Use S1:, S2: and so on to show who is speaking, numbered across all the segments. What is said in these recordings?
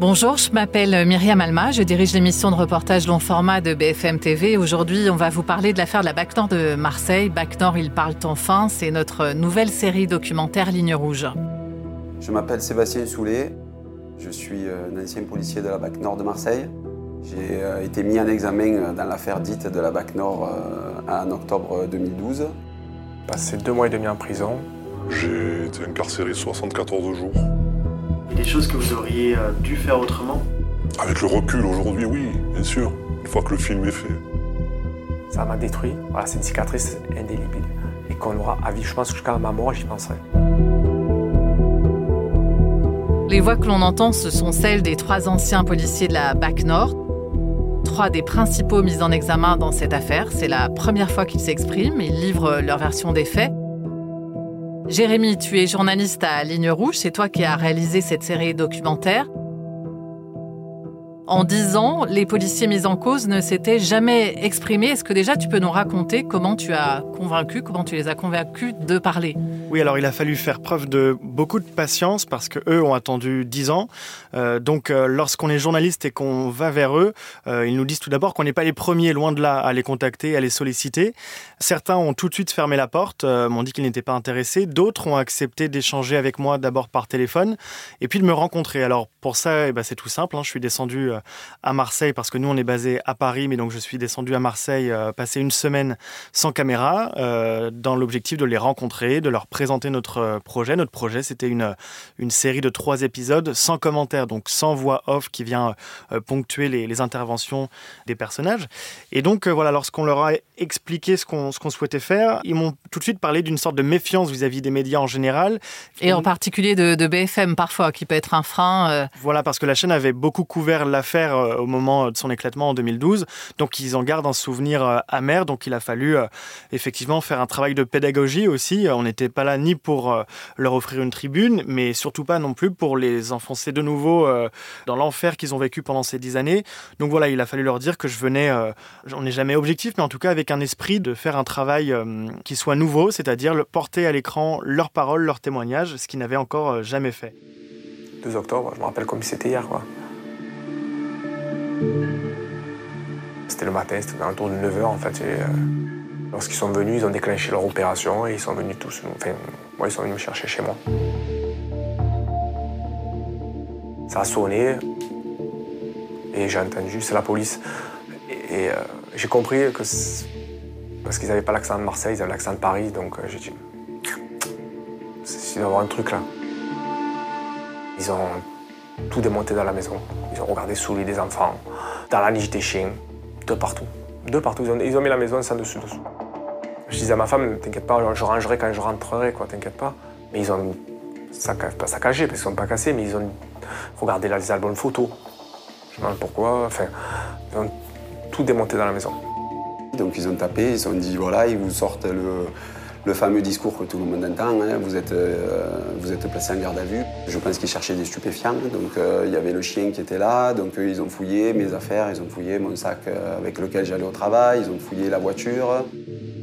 S1: Bonjour, je m'appelle Myriam Alma, je dirige l'émission de reportage long format de BFM TV. Aujourd'hui, on va vous parler de l'affaire de la BAC Nord de Marseille. BAC Nord, ils parlent enfin, c'est notre nouvelle série documentaire Ligne Rouge.
S2: Je m'appelle Sébastien Soulet, je suis euh, un ancien policier de la BAC Nord de Marseille. J'ai euh, été mis en examen dans l'affaire dite de la BAC Nord euh, en octobre 2012.
S3: Passé deux mois et demi en prison.
S4: J'ai été incarcéré 74 jours.
S5: Des choses que vous auriez euh, dû faire autrement
S4: Avec le recul aujourd'hui, oui, bien sûr, une fois que le film est fait.
S3: Ça m'a détruit. Voilà, c'est une cicatrice indélébile. Et qu'on aura à vie, je pense, jusqu'à ma mort, j'y penserai.
S1: Les voix que l'on entend, ce sont celles des trois anciens policiers de la BAC Nord. Trois des principaux mis en examen dans cette affaire. C'est la première fois qu'ils s'expriment. Ils livrent leur version des faits. Jérémy, tu es journaliste à Ligne Rouge, c'est toi qui as réalisé cette série documentaire. En dix ans, les policiers mis en cause ne s'étaient jamais exprimés. Est-ce que déjà tu peux nous raconter comment tu as convaincu, comment tu les as convaincus de parler?
S6: Oui, alors il a fallu faire preuve de beaucoup de patience parce que eux ont attendu dix ans. Euh, donc euh, lorsqu'on est journaliste et qu'on va vers eux, euh, ils nous disent tout d'abord qu'on n'est pas les premiers, loin de là, à les contacter, à les solliciter. Certains ont tout de suite fermé la porte, m'ont dit qu'ils n'étaient pas intéressés. D'autres ont accepté d'échanger avec moi d'abord par téléphone et puis de me rencontrer. Alors pour ça, eh ben, c'est tout simple. hein. Je suis descendu à Marseille parce que nous on est basé à Paris, mais donc je suis descendu à Marseille euh, passer une semaine sans caméra euh, dans l'objectif de les rencontrer, de leur présenter notre euh, projet. Notre projet c'était une, une série de trois épisodes sans commentaire, donc sans voix off qui vient euh, ponctuer les, les interventions des personnages. Et donc euh, voilà, lorsqu'on leur a expliqué ce qu'on qu'on souhaitait faire, ils m'ont tout de suite parlé d'une sorte de méfiance vis-à-vis des médias en général.
S1: Et en particulier de, de BFM parfois, qui peut être un frein. euh,
S6: Voilà, parce que la chaîne avait beaucoup couvert l'affaire euh, au moment de son éclatement en 2012. Donc, ils en gardent un souvenir euh, amer. Donc, il a fallu euh, effectivement faire un travail de pédagogie aussi. On n'était pas là ni pour leur offrir une tribune, mais surtout pas non plus pour les enfoncer de nouveau dans l'enfer qu'ils ont vécu pendant ces dix années. Donc, voilà, il a fallu leur dire que je venais, on n'est jamais objectif, mais en tout cas avec un esprit de faire un travail qui soit nouveau, c'est-à-dire porter à l'écran leurs paroles, leurs témoignages, ce qu'ils n'avaient encore jamais fait.
S3: 2 octobre, je me rappelle comme c'était hier. quoi. C'était le matin, c'était autour de 9h en fait. euh, Lorsqu'ils sont venus, ils ont déclenché leur opération et ils sont venus tous. Enfin, moi, ils sont venus me chercher chez moi. Ça a sonné et j'ai entendu, c'est la police. Et, euh, j'ai compris que. c'est- Parce qu'ils n'avaient pas l'accent de Marseille, ils avaient l'accent de Paris, donc euh, j'ai dit. Il doit y avoir un truc là. Ils ont tout démonté dans la maison. Ils ont regardé sous les des enfants, dans la niche des chiens, de partout. De partout. Ils ont, ils ont mis la maison sans dessus dessous. Je disais à ma femme, t'inquiète pas, je rangerai quand je rentrerai, quoi, t'inquiète pas. Mais ils ont pas saccagé, parce qu'ils sont pas cassés, mais ils ont regardé les albums photos. Je me demande pourquoi. Ils ont tout démonté dans la maison.
S2: Donc ils ont tapé, ils ont dit voilà, ils vous sortent le, le fameux discours que tout le monde entend, hein, vous, êtes, euh, vous êtes placé en garde à vue. Je pense qu'ils cherchaient des stupéfiants, donc euh, il y avait le chien qui était là, donc eux, ils ont fouillé mes affaires, ils ont fouillé mon sac euh, avec lequel j'allais au travail, ils ont fouillé la voiture.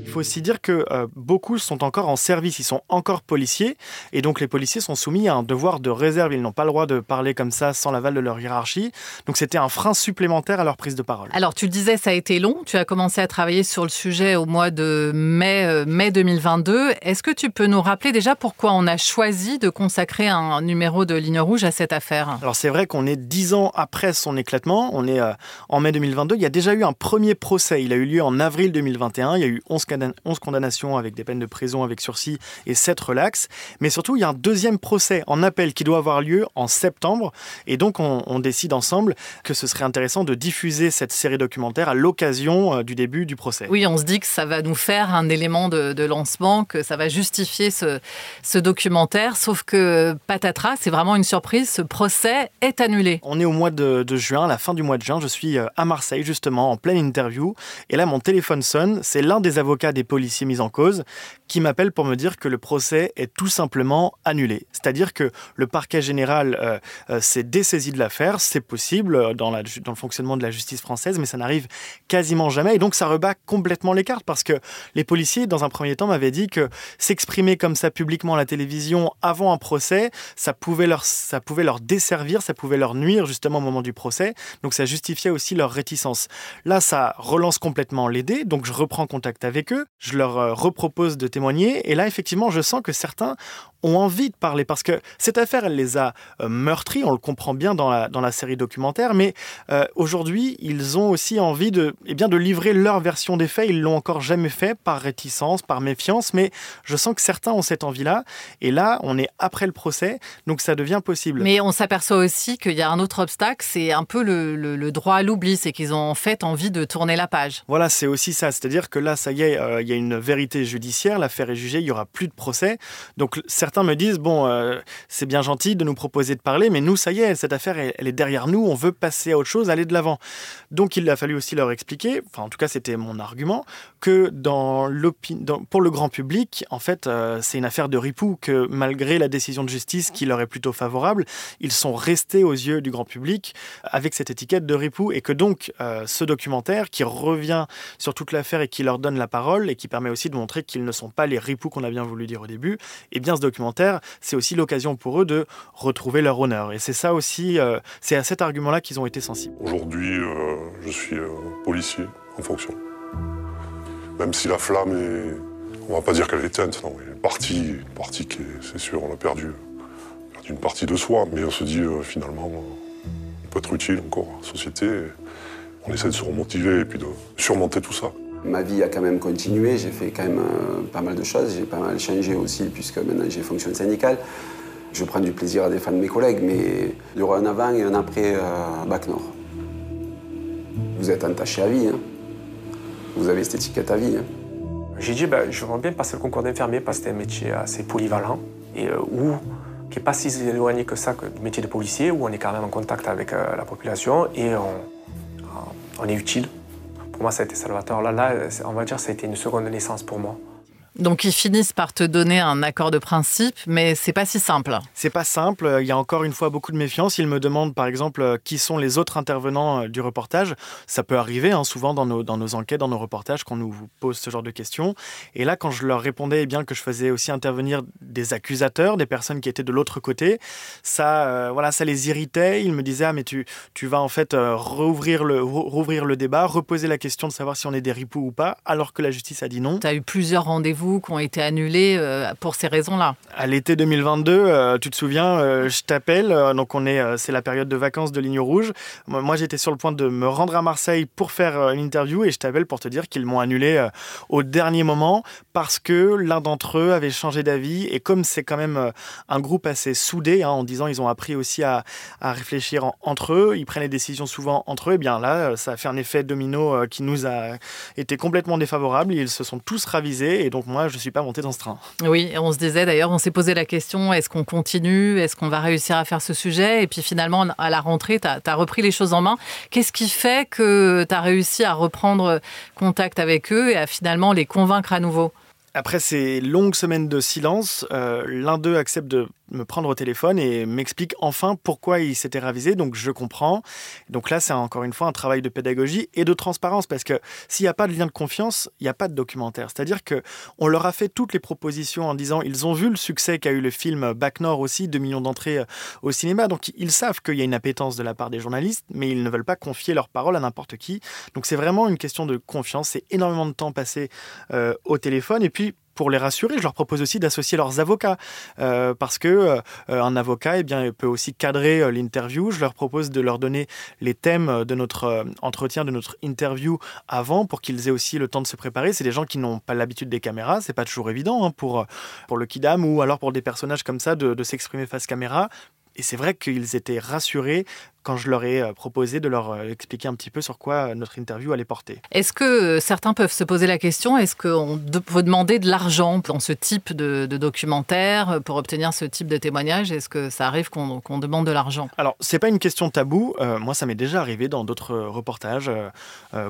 S6: Il faut aussi dire que euh, beaucoup sont encore en service, ils sont encore policiers, et donc les policiers sont soumis à un devoir de réserve. Ils n'ont pas le droit de parler comme ça sans l'aval de leur hiérarchie. Donc c'était un frein supplémentaire à leur prise de parole.
S1: Alors, tu disais, ça a été long. Tu as commencé à travailler sur le sujet au mois de mai, euh, mai 2022. Est-ce que tu peux nous rappeler déjà pourquoi on a choisi de consacrer un numéro de Ligne Rouge à cette affaire?
S6: Alors c'est vrai qu'on est dix ans après son éclatement, on est euh, en mai 2022, il y a déjà eu un premier procès, il a eu lieu en avril 2021, il y a eu 11, cana- 11 condamnations avec des peines de prison avec sursis et 7 relax, mais surtout il y a un deuxième procès en appel qui doit avoir lieu en septembre, et donc on, on décide ensemble que ce serait intéressant de diffuser cette série documentaire à l'occasion euh, du début du procès.
S1: Oui, on se dit que ça va nous faire un élément de, de lancement, que ça va justifier ce, ce documentaire. Sauf que patatras, c'est vraiment une surprise. Ce procès est annulé.
S6: On est au mois de, de juin, à la fin du mois de juin. Je suis euh, à Marseille, justement, en pleine interview. Et là, mon téléphone sonne. C'est l'un des avocats des policiers mis en cause qui m'appellent pour me dire que le procès est tout simplement annulé. C'est-à-dire que le parquet général euh, euh, s'est dessaisi de l'affaire, c'est possible dans, la, dans le fonctionnement de la justice française, mais ça n'arrive quasiment jamais. Et donc ça rebat complètement les cartes parce que les policiers, dans un premier temps, m'avaient dit que s'exprimer comme ça publiquement à la télévision avant un procès, ça pouvait, leur, ça pouvait leur desservir, ça pouvait leur nuire justement au moment du procès. Donc ça justifiait aussi leur réticence. Là, ça relance complètement les donc je reprends contact avec eux, je leur euh, repropose de témoigner, et là, effectivement, je sens que certains ont envie de parler parce que cette affaire, elle les a euh, meurtris, on le comprend bien dans la, dans la série documentaire, mais euh, aujourd'hui, ils ont aussi envie de, eh bien, de livrer leur version des faits. Ils l'ont encore jamais fait par réticence, par méfiance, mais je sens que certains ont cette envie-là. Et là, on est après le procès, donc ça devient possible.
S1: Mais on s'aperçoit aussi qu'il y a un autre obstacle, c'est un peu le, le, droit à l'oubli, c'est qu'ils ont en fait envie de tourner la page.
S6: Voilà, c'est aussi ça. C'est-à-dire que là, ça y est, euh, il y a une vérité judiciaire, l'affaire est jugée, il y aura plus de procès. Donc certains me disent, bon, c'est bien gentil de nous proposer de parler, mais nous, ça y est, cette affaire, elle, est derrière nous, on veut passer à autre chose, aller de l'avant. Donc il a fallu aussi leur expliquer, enfin en tout cas c'était mon argument, que dans dans, pour le grand public, en fait, euh, c'est une affaire de ripou, que malgré la décision de justice qui leur est plutôt favorable, ils sont restés aux yeux du grand public avec cette étiquette de ripou, et que donc euh, ce documentaire qui revient sur toute l'affaire et qui leur donne la parole, et qui permet aussi de montrer qu'ils ne sont pas les ripoux qu'on a bien voulu dire au début, et eh bien ce documentaire, c'est aussi l'occasion pour eux de retrouver leur honneur. Et c'est ça aussi, euh, c'est à cet argument-là qu'ils ont été sensibles.
S4: Aujourd'hui, euh, je suis euh, policier en fonction. Même si la flamme est, on va pas dire qu'elle est éteinte, non, une partie, une partie qui c'est sûr, on a perdu, perdu, une partie de soi, mais on se dit finalement, on peut être utile encore à la société. on essaie de se remotiver et puis de surmonter tout ça.
S2: Ma vie a quand même continué, j'ai fait quand même pas mal de choses, j'ai pas mal changé aussi puisque maintenant j'ai fonction syndicale. Je prends du plaisir à défendre mes collègues, mais il y aura un avant et un après euh, Bac Nord. Vous êtes entaché à vie. Hein. Vous avez cette étiquette à vie. Hein.
S3: J'ai dit, ben, je veux bien passer le concours d'infirmier parce que c'est un métier assez polyvalent et euh, où, qui n'est pas si éloigné que ça que du métier de policier, où on est quand même en contact avec euh, la population et on, est utile. Pour moi, ça a été salvateur. Là, on va dire ça a été une seconde naissance pour moi.
S1: Donc ils finissent par te donner un accord de principe, mais c'est pas si simple.
S6: C'est pas simple. Il y a encore une fois beaucoup de méfiance. Ils me demandent par exemple qui sont les autres intervenants euh, du reportage. Ça peut arriver hein, souvent dans nos, dans nos enquêtes, dans nos reportages, qu'on nous pose ce genre de questions. Et là, quand je leur répondais eh bien que je faisais aussi intervenir des accusateurs, des personnes qui étaient de l'autre côté, ça, euh, voilà, ça les irritait. Ils me disaient ah mais tu, tu vas en fait euh, rouvrir le, rouvrir le débat, reposer la question de savoir si on est des ripoux ou pas, alors que la justice a dit non.
S1: Tu as eu plusieurs rendez-vous qui ont été annulés euh, pour ces raisons-là.
S6: À l'été 2022, euh, tu te souviens, euh, je t'appelle, donc on est, c'est la période de vacances de Ligne Rouge. Moi, j'étais sur le point de me rendre à Marseille pour faire une interview et je t'appelle pour te dire qu'ils m'ont annulé au dernier moment parce que l'un d'entre eux avait changé d'avis et comme c'est quand même un groupe assez soudé, hein, en disant ils ont appris aussi à, réfléchir entre eux, ils prennent les décisions souvent entre eux, et bien là, ça a fait un effet domino qui nous a été complètement défavorable. Ils se sont tous ravisés et donc moi, je ne suis pas monté dans ce train.
S1: Oui, on se disait d'ailleurs, on s'est posé la question, est-ce qu'on continue? Est-ce qu'on va réussir à faire ce sujet? Et puis finalement, à la rentrée, tu as, repris les choses en main. Qu'est-ce qui fait que tu as réussi à reprendre contact avec eux et à finalement les convaincre à nouveau?
S6: Après ces longues semaines de silence, euh, l'un d'eux accepte de me prendre au téléphone et m'explique enfin pourquoi il s'était ravisé. Donc je comprends. Donc là, c'est encore une fois un travail de pédagogie et de transparence parce que s'il n'y a pas de lien de confiance, il n'y a pas de documentaire. C'est-à-dire que on leur a fait toutes les propositions en disant ils ont vu le succès qu'a eu le film Back Nord aussi, 2 millions d'entrées euh, au cinéma. Donc ils savent qu'il y a une appétence de la part des journalistes, mais ils ne veulent pas confier leur parole à n'importe qui. Donc c'est vraiment une question de confiance. C'est énormément de temps passé euh, au téléphone et puis pour les rassurer, je leur propose aussi d'associer leurs avocats euh, parce que euh, un avocat, eh bien, peut aussi cadrer euh, l'interview. Je leur propose de leur donner les thèmes de notre entretien, de notre interview avant pour qu'ils aient aussi le temps de se préparer. C'est des gens qui n'ont pas l'habitude des caméras, c'est pas toujours évident hein, pour pour le kidam ou alors pour des personnages comme ça de, de s'exprimer face caméra. Et c'est vrai qu'ils étaient rassurés quand je leur ai proposé de leur expliquer un petit peu sur quoi notre interview allait porter.
S1: Est-ce que certains peuvent se poser la question, est-ce qu'on peut demander de l'argent dans ce type de, documentaire pour obtenir ce type de témoignage? Est-ce que ça arrive qu'on demande de l'argent?
S6: Alors, c'est pas une question tabou. moi, ça m'est déjà arrivé dans d'autres reportages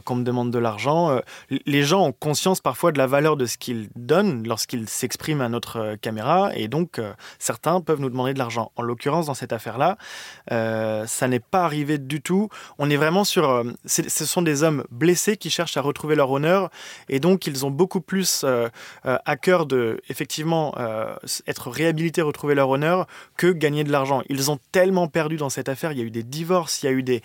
S6: qu'on me demande de l'argent. les gens ont conscience parfois de la valeur de ce qu'ils donnent lorsqu'ils s'expriment à notre caméra et donc certains peuvent nous demander de l'argent. En l'occurrence, dans cette affaire-là, ça n'est pas arrivé du tout. On est vraiment sur... ce sont des hommes blessés qui cherchent à retrouver leur honneur et donc ils ont beaucoup plus euh, euh, à cœur de effectivement euh, être réhabilités, retrouver leur honneur que gagner de l'argent. Ils ont tellement perdu dans cette affaire. Il y a eu des divorces, il y a eu des,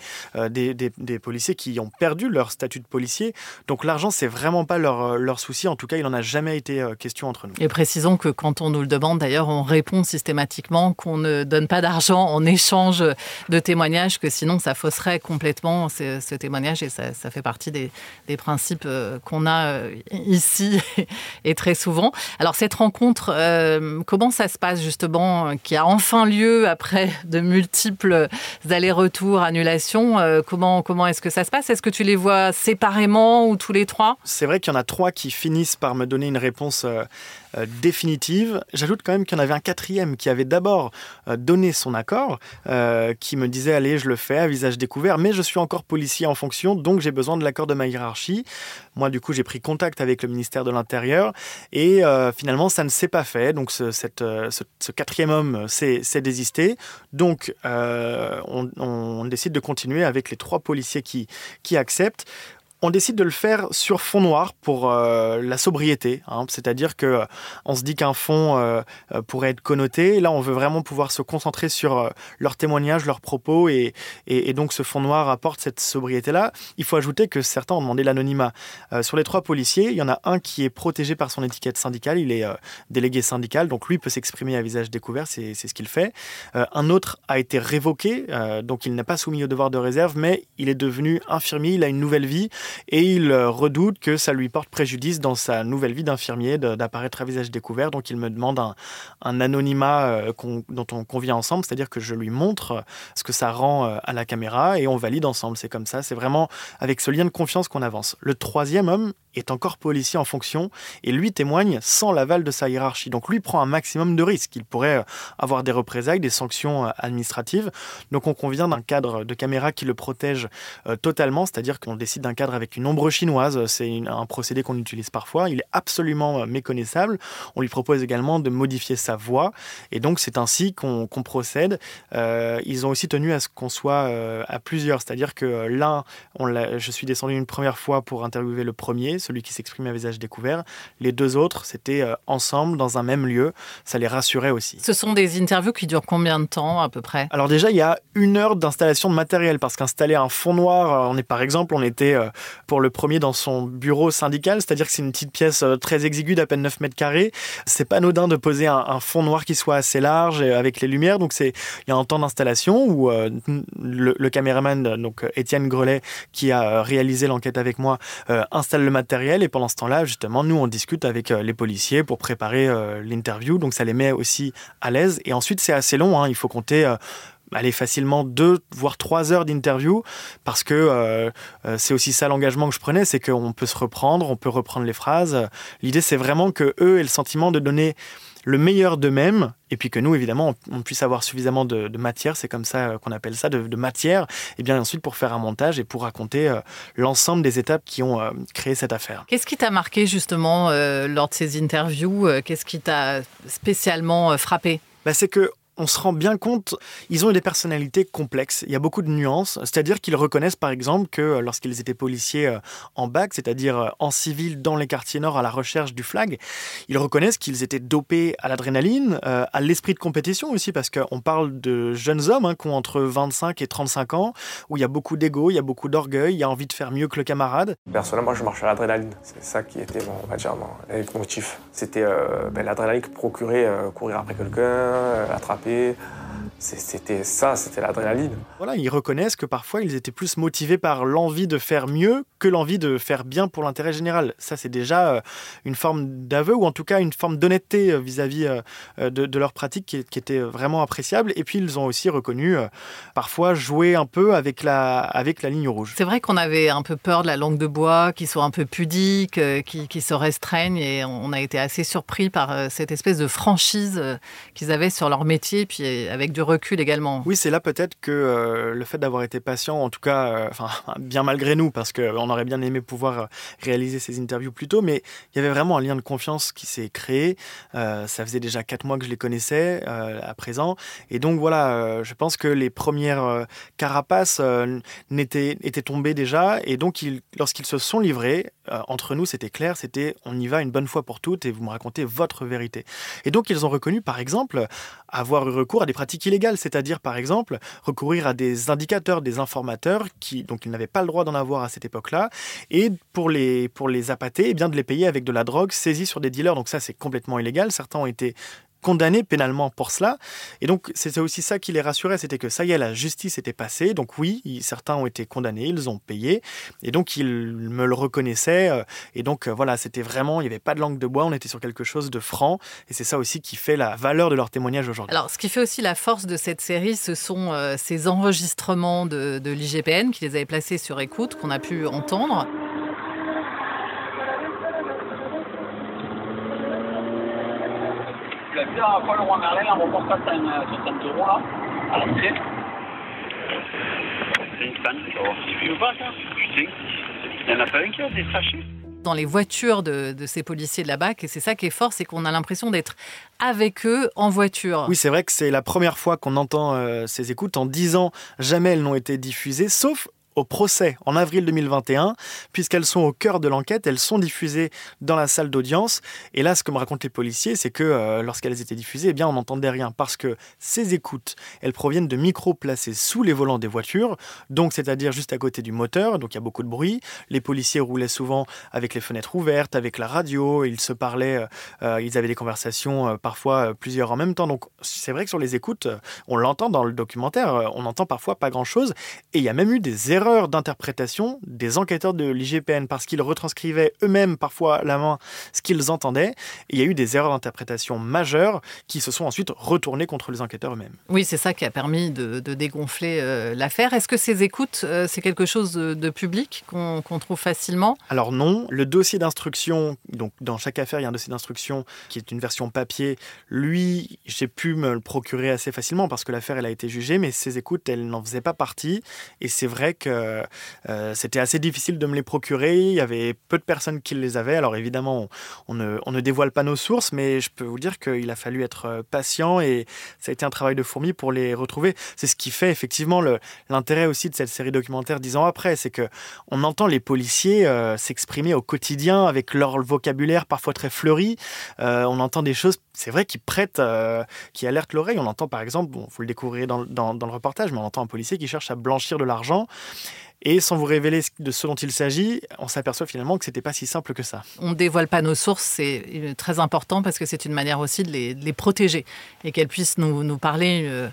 S6: des, des, policiers qui ont perdu leur statut de policier. Donc l'argent, c'est vraiment pas leur, leur souci. En tout cas, il n'en a jamais été question entre nous.
S1: Et précisons que quand on nous le demande, d'ailleurs, on répond systématiquement qu'on ne donne pas d'argent en échange de témoignages, que sinon ça fausserait complètement ce, témoignage et ça, fait partie des, principes qu'on a ici et très souvent. Alors cette rencontre, euh, comment ça se passe justement, qui a enfin lieu après de multiples allers-retours, annulations euh, Comment, comment est-ce que ça se passe? Est-ce que tu les vois séparément ou tous les trois?
S6: C'est vrai qu'il y en a trois qui finissent par me donner une réponse euh, définitive. J'ajoute quand même qu'il y en avait un quatrième qui avait d'abord euh, donné son accord, euh, qui me disait allez, je le fais à visage découvert, mais je suis encore policier en fonction, donc j'ai besoin de l'accord de ma hiérarchie. Moi, du coup, j'ai pris contact avec le ministère de l'Intérieur et finalement, ça ne s'est pas fait. Donc, ce, quatrième homme s'est désisté. Donc, on, décide de continuer avec les trois policiers qui acceptent on décide de le faire sur fond noir pour euh, la sobriété. Hein. C'est-à-dire que euh, on se dit qu'un fond euh, pourrait être connoté. Là, on veut vraiment pouvoir se concentrer sur leurs témoignages, leurs propos, et, donc ce fond noir apporte cette sobriété-là. Il faut ajouter que certains ont demandé l'anonymat. sur les trois policiers, il y en a un qui est protégé par son étiquette syndicale. Il est délégué syndical, donc lui peut s'exprimer à visage découvert. C'est ce qu'il fait. un autre a été révoqué, donc il n'a pas soumis au devoir de réserve, mais il est devenu infirmier. Il a une nouvelle vie et il euh, redoute que ça lui porte préjudice dans sa nouvelle vie d'infirmier d'apparaître à visage découvert. Donc il me demande un, anonymat euh, dont on convient ensemble, c'est-à-dire que je lui montre ce que ça rend euh, à la caméra et on valide ensemble. C'est comme ça, c'est vraiment avec ce lien de confiance qu'on avance. Le troisième homme est encore policier en fonction et lui témoigne sans l'aval de sa hiérarchie. Donc lui prend un maximum de risques. Il pourrait avoir des représailles, des sanctions administratives. Donc on convient d'un cadre de caméra qui le protège totalement, c'est-à-dire qu'on décide d'un cadre avec une ombre chinoise. C'est un procédé qu'on utilise parfois. Il est absolument euh, méconnaissable. On lui propose également de modifier sa voix. Et donc, c'est ainsi qu'on procède. Euh, ils ont aussi tenu à ce qu'on soit euh, à plusieurs. C'est-à-dire que là, je suis descendu une première fois pour interviewer le premier, celui qui s'exprime à visage découvert. Les deux autres, c'était ensemble, dans un même lieu. Ça les rassurait aussi.
S1: Ce sont des interviews qui durent combien de temps à peu près?
S6: Alors déjà, il y a une heure d'installation de matériel parce qu'installer un fond noir, on est par exemple, on était pour le premier dans son bureau syndical, c'est-à-dire que c'est une petite pièce euh, très exiguë d'à peine 9 mètres carrés. C'est pas anodin de poser un, fond noir qui soit assez large avec les lumières, donc c'est il y a un temps d'installation où euh, le, caméraman, donc Étienne Grelet, qui a réalisé l'enquête avec moi, euh, installe le matériel et pendant ce temps-là, justement, nous on discute avec les policiers pour préparer l'interview, donc ça les met aussi à l'aise. Et ensuite c'est assez long, hein. il faut compter aller facilement deux voire trois heures d'interview parce que euh, euh, c'est aussi ça l'engagement que je prenais, c'est qu'on peut se reprendre, on peut reprendre les phrases. L'idée c'est vraiment que eux aient le sentiment de donner le meilleur d'eux-mêmes et puis que nous évidemment on, puisse avoir suffisamment de, matière, c'est comme ça euh, qu'on appelle ça, de, matière, et bien ensuite pour faire un montage et pour raconter l'ensemble des étapes qui ont créé cette affaire.
S1: Qu'est-ce qui t'a marqué justement lors de ces interviews Qu'est-ce qui t'a spécialement frappé?
S6: Bah, C'est que on se rend bien compte, ils ont des personnalités complexes. Il y a beaucoup de nuances. C'est-à-dire qu'ils reconnaissent, par exemple, que euh, lorsqu'ils étaient policiers euh, en bac, c'est-à-dire euh, en civil dans les quartiers nord à la recherche du flag, ils reconnaissent qu'ils étaient dopés à l'adrénaline, à l'esprit de compétition aussi, parce qu'on parle de jeunes hommes hein, qui ont entre 25 et 35 ans, où il y a beaucoup d'ego, il y a beaucoup d'orgueil, il y a envie de faire mieux que le camarade.
S3: Personnellement, je marche à l'adrénaline. C'est ça qui était mon, mon motif. C'était ben, l'adrénaline qui procurait courir après quelqu'un, attraper E c'était ça, c'était l'adrénaline.
S6: Voilà, ils reconnaissent que parfois ils étaient plus motivés par l'envie de faire mieux que l'envie de faire bien pour l'intérêt général. Ça, c'est déjà euh, une forme d'aveu ou en tout cas une forme d'honnêteté euh, vis-à-vis euh, de, leur pratique qui, était vraiment appréciable. Et puis ils ont aussi reconnu parfois jouer un peu avec la, avec la ligne rouge.
S1: C'est vrai qu'on avait un peu peur de la langue de bois, qui soit un peu pudique, qui, qui se restreigne et on a été assez surpris par cette espèce de franchise qu'ils avaient sur leur métier, puis avec du recul également.
S6: Oui, c'est là peut-être que euh, le fait d'avoir été patient, en tout cas, euh, bien malgré nous, parce qu'on aurait bien aimé pouvoir euh, réaliser ces interviews plus tôt, mais il y avait vraiment un lien de confiance qui s'est créé. ça faisait déjà quatre mois que je les connaissais à présent. Et donc voilà, je pense que les premières carapaces étaient, étaient tombées déjà. Et donc, lorsqu'ils se sont livrés, entre nous, c'était clair, c'était on y va une bonne fois pour toutes et vous me racontez votre vérité. Et donc, ils ont reconnu, par exemple, avoir eu recours à des pratiques illégales c'est-à-dire par exemple recourir à des indicateurs, des informateurs qui donc ils n'avaient pas le droit d'en avoir à cette époque-là, et pour les pour les appâter, eh bien de les payer avec de la drogue saisie sur des dealers. Donc ça c'est complètement illégal. Certains ont été condamnés pénalement pour cela. Et donc, c'était aussi ça qui les rassurait, c'était que ça y est, la justice était passée. Donc oui, certains ont été condamnés, ils ont payé. Et donc, ils me le reconnaissaient. Euh, et donc, euh, voilà, c'était vraiment, il n'y avait pas de langue de bois, on était sur quelque chose de franc. Et c'est ça aussi qui fait la valeur de leur témoignage aujourd'hui.
S1: Alors, ce qui fait aussi la force de cette série, ce sont euh, ces enregistrements de, de l'IGPN qui les avait placés sur écoute, qu'on a pu entendre. Dans les voitures de, ces policiers de la BAC, et c'est ça qui est fort, c'est qu'on a l'impression d'être avec eux en voiture.
S6: Oui, c'est vrai que c'est la première fois qu'on entend euh, ces écoutes. En dix ans, jamais elles n'ont été diffusées, sauf au procès en avril 2021, puisqu'elles sont au cœur de l'enquête, elles sont diffusées dans la salle d'audience. Et là, ce que me racontent les policiers, c'est que euh, lorsqu'elles étaient diffusées, eh bien, on n'entendait rien, parce que ces écoutes, elles proviennent de micros placés sous les volants des voitures, donc c'est-à-dire juste à côté du moteur, donc il y a beaucoup de bruit. Les policiers roulaient souvent avec les fenêtres ouvertes, avec la radio, ils se parlaient, euh, euh, ils avaient des conversations parfois plusieurs en même temps. Donc c'est vrai que sur les écoutes, on l'entend dans le documentaire, on entend parfois pas grand-chose, et il y a même eu des erreurs d'interprétation des enquêteurs de l'IGPN parce qu'ils retranscrivaient eux-mêmes parfois à la main ce qu'ils entendaient. il y a eu des erreurs d'interprétation majeures qui se sont ensuite retournées contre les enquêteurs eux-mêmes.
S1: Oui, c'est ça qui a permis de, dégonfler euh, l'affaire. Est-ce que ces écoutes, euh, c'est quelque chose de, public qu'on trouve facilement?
S6: Alors non, le dossier d'instruction, donc dans chaque affaire, il y a un dossier d'instruction qui est une version papier. Lui, j'ai pu me le procurer assez facilement parce que l'affaire, elle a été jugée, mais ces écoutes, elles n'en faisaient pas partie. Et c'est vrai que euh, euh, c'était assez difficile de me les procurer. Il y avait peu de personnes qui les avaient. Alors évidemment, on, ne, dévoile pas nos sources, mais je peux vous dire qu'il a fallu être euh, patient et ça a été un travail de fourmi pour les retrouver. C'est ce qui fait effectivement l'intérêt aussi de cette série documentaire dix ans après, c'est que on entend les policiers s'exprimer au quotidien avec leur vocabulaire parfois très fleuri. on entend des choses, c'est vrai, qui prêtent, qui alertent l'oreille. On entend par exemple, bon, vous le découvrirez dans, dans le reportage, mais on entend un policier qui cherche à blanchir de l'argent et sans vous révéler de ce dont il s'agit, on s'aperçoit finalement que ce n'était pas si simple que ça.
S1: On ne dévoile pas nos sources, c'est euh, très important parce que c'est une manière aussi de les, protéger et qu'elles puissent nous, nous parler. Euh,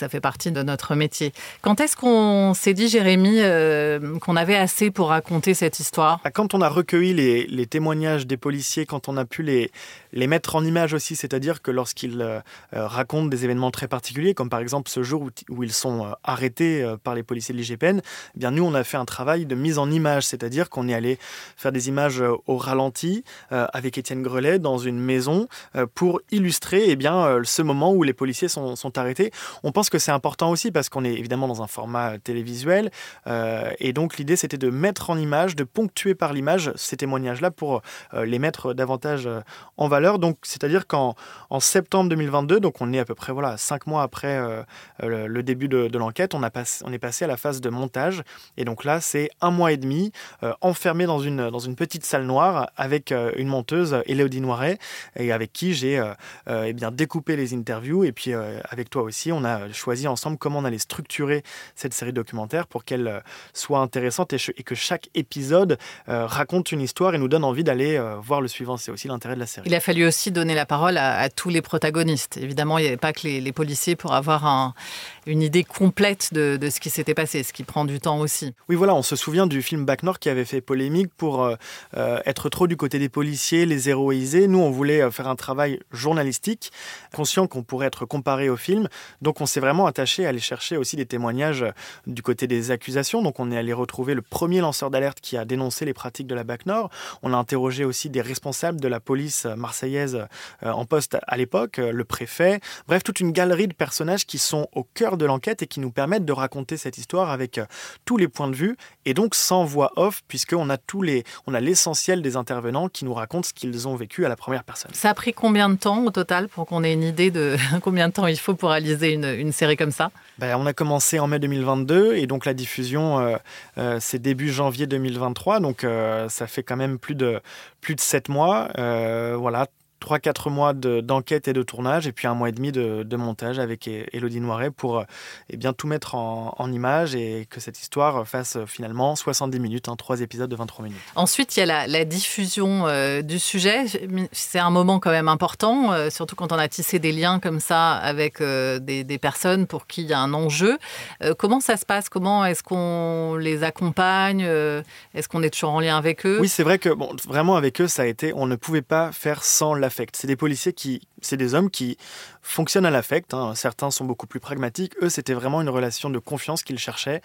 S1: ça fait partie de notre métier. Quand est-ce qu'on s'est dit, Jérémy, euh, qu'on avait assez pour raconter cette histoire?
S6: Bah, Quand on a recueilli les, témoignages des policiers, quand on a pu les, les mettre en image aussi, c'est-à-dire que lorsqu'ils euh, euh, racontent des événements très particuliers, comme par exemple ce jour où, ils sont arrêtés par les policiers de l'IGPN, eh bien nous on a fait un travail de mise en image, c'est-à-dire qu'on est allé faire des images au ralenti avec Étienne Grelet dans une maison pour illustrer eh bien, ce moment où les policiers sont, sont arrêtés. On pense que c'est important aussi parce qu'on est évidemment dans un format télévisuel et donc l'idée c'était de mettre en image, de ponctuer par l'image ces témoignages-là pour les mettre davantage en valeur donc, c'est-à-dire qu'en en septembre 2022, donc on est à peu près voilà cinq mois après euh, le, début de, l'enquête, on, a on est passé à la phase de montage. Et donc là, c'est un mois et demi euh, enfermé dans une, dans une petite salle noire avec euh, une monteuse, Elodie Noiret, et avec qui j'ai eh bien découpé les interviews. Et puis avec toi aussi, on a choisi ensemble comment on allait structurer cette série documentaire pour qu'elle soit intéressante et, que chaque épisode raconte une histoire et nous donne envie d'aller voir le suivant. C'est aussi l'intérêt de la série.
S1: Il a fallu aussi donner la parole à, tous les protagonistes. Évidemment, il n'y avait pas que les, policiers pour avoir une idée complète de, de ce qui s'était passé, ce qui prend du temps aussi.
S6: Oui, voilà, on se souvient du film Back North qui avait fait polémique pour être trop du côté des policiers, les héroïser. Nous, on voulait faire un travail journalistique, conscient qu'on pourrait être comparé au film. Donc on s'est vraiment attaché à aller chercher aussi des témoignages du côté des accusations. Donc on est allé retrouver le premier lanceur d'alerte qui a dénoncé les pratiques de la BAC Nord. On a interrogé aussi des responsables de la police marseillaise euh, en poste à l'époque, euh, le préfet. Bref, toute une galerie de personnages qui sont au cœur de l'enquête et qui nous permettent de raconter cette histoire avec euh, tous les points de vue et donc sans voix off puisqu'on a tous les, on a l'essentiel des intervenants qui nous racontent ce qu'ils ont vécu à la première personne.
S1: Ça a pris combien de temps au total pour qu'on ait une idée de combien de temps il faut pour réaliser une, série comme ça?
S6: Ben, On a commencé en mai 2022 et donc la diffusion, euh, euh, c'est début janvier 2023. Donc euh, ça fait quand même plus de, plus de 7 mois. voilà, 3-4 mois d'enquête et de tournage, et puis un mois et demi de, montage avec Elodie Noiret pour eh bien, tout mettre en, en image et que cette histoire fasse finalement 70 minutes, hein, 3 épisodes de 23 minutes.
S1: Ensuite, il y a la, diffusion euh, du sujet. C'est un moment quand même important, euh, surtout quand on a tissé des liens comme ça avec euh, des, des, personnes pour qui il y a un enjeu. comment ça se passe? Comment est-ce qu'on les accompagne? Est-ce qu'on est toujours en lien avec eux?
S6: Oui, c'est vrai que bon, vraiment avec eux, ça a été, on ne pouvait pas faire sans la c'est des policiers qui, c'est des hommes qui fonctionnent à l'affect. Hein. Certains sont beaucoup plus pragmatiques. Eux, c'était vraiment une relation de confiance qu'ils cherchaient.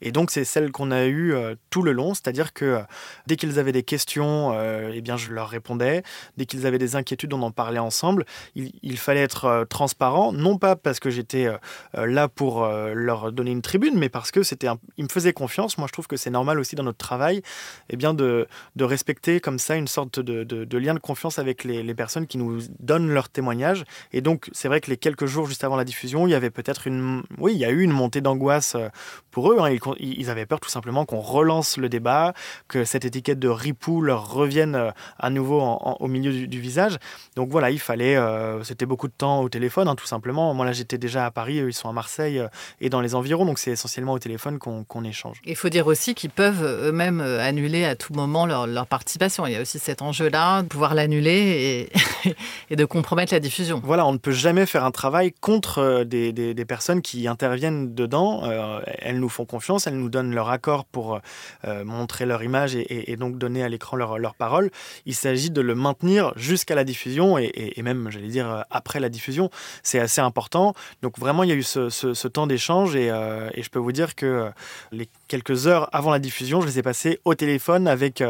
S6: Et donc, c'est celle qu'on a eue euh, tout le long. C'est-à-dire que euh, dès qu'ils avaient des questions, euh, eh bien, je leur répondais. Dès qu'ils avaient des inquiétudes, on en parlait ensemble. Il, fallait être transparent, non pas parce que j'étais là pour leur donner une tribune, mais parce que c'était, ils me faisaient confiance. Moi, je trouve que c'est normal aussi dans notre travail, eh bien, de, respecter comme ça une sorte de, lien de confiance avec les, les personnes qui nous donnent leur témoignage. Et donc, c'est vrai que les quelques jours juste avant la diffusion, il y avait peut-être une. Oui, il y a eu une montée d'angoisse euh, pour eux. Hein. Ils, avaient peur tout simplement qu'on relance le débat, que cette étiquette de ripou revienne euh, à nouveau au milieu du, visage. Donc voilà, il fallait. Euh, c'était beaucoup de temps au téléphone, hein, tout simplement. Moi, là, j'étais déjà à Paris, ils sont à Marseille et dans les environs. Donc, c'est essentiellement au téléphone qu'on échange.
S1: Il faut dire aussi qu'ils peuvent eux-mêmes annuler à tout moment leur, leur, participation. Il y a aussi cet enjeu-là, de pouvoir l'annuler et, et de compromettre diffusion.
S6: Voilà, on ne peut jamais faire un travail contre euh, des, personnes qui interviennent dedans. Euh, elles nous font confiance, elles nous donnent leur accord pour euh, montrer leur image et, donc donner à l'écran leur, parole. Il s'agit de le maintenir jusqu'à la diffusion et, même, j'allais dire, après la diffusion. C'est assez important. Donc vraiment, il y a eu ce, temps d'échange et, et, je peux vous dire que les quelques heures avant la diffusion, je les ai passées au téléphone avec,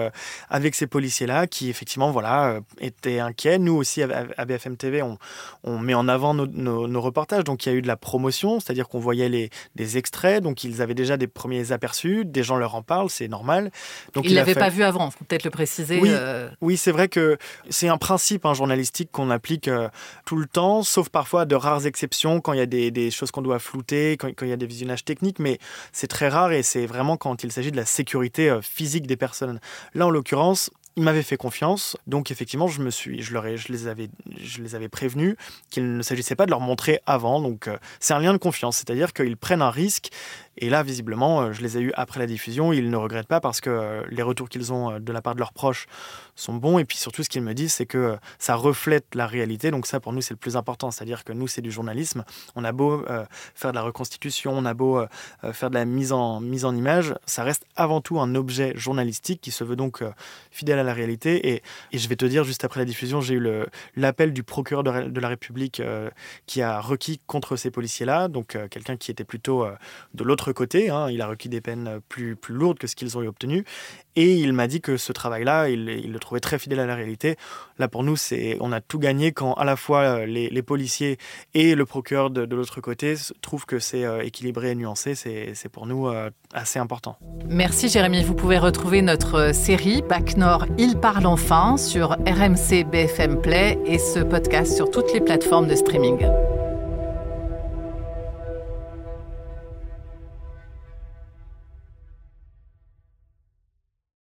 S6: avec ces policiers-là qui, effectivement, voilà, étaient inquiets. Nous aussi, à BFM TV, on, on met en avant nos, reportages. Donc il y a eu de la promotion, c'est-à-dire qu'on voyait les, des extraits, donc ils avaient déjà des premiers aperçus, des gens leur en parlent, c'est normal.
S1: Donc ils ne l'avaient pas vu avant, faut peut-être le préciser.
S6: Oui, euh. oui c'est vrai que c'est un principe hein, journalistique qu'on applique euh, tout le temps, sauf parfois de rares exceptions quand il y a des, choses qu'on doit flouter, quand, il y a des visionnages techniques, mais c'est très rare et c'est vraiment quand il s'agit de la sécurité euh, physique des personnes. Là, en l'occurrence, ils m'avaient fait confiance, donc effectivement, je me suis, je leur ai, je les avais, je les avais prévenus qu'il ne s'agissait pas de leur montrer avant. Donc, euh, c'est un lien de confiance, c'est-à-dire qu'ils prennent un risque et là, visiblement, euh, je les ai eus après la diffusion. Ils ne regrettent pas parce que euh, les retours qu'ils ont euh, de la part de leurs proches sont bons. Et puis surtout, ce qu'ils me disent, c'est que ça reflète la réalité. Donc ça, pour nous, c'est le plus important. C'est-à-dire que nous, c'est du journalisme. On a beau faire de la reconstitution, on a beau faire de la mise en, image, ça reste avant tout un objet journalistique qui se veut donc fidèle à la réalité. Et, je vais te dire, juste après la diffusion, j'ai eu l'appel du procureur de, de la République qui a requis contre ces policiers-là. Donc quelqu'un qui était plutôt de l'autre côté. Hein. il a requis des peines plus, plus lourdes que ce qu'ils ont obtenu. Et il m'a dit que ce travail-là, il, le trouvait très fidèle à la réalité. Là, pour nous, c'est on a tout gagné quand à la fois euh, les, policiers et le procureur de, l'autre côté trouvent que c'est euh, équilibré et nuancé. C'est pour nous euh, assez important.
S1: Merci Jérémy. Vous pouvez retrouver notre série Bac Nord, Il parle enfin sur RMC BFM Play et ce podcast sur toutes les plateformes de streaming.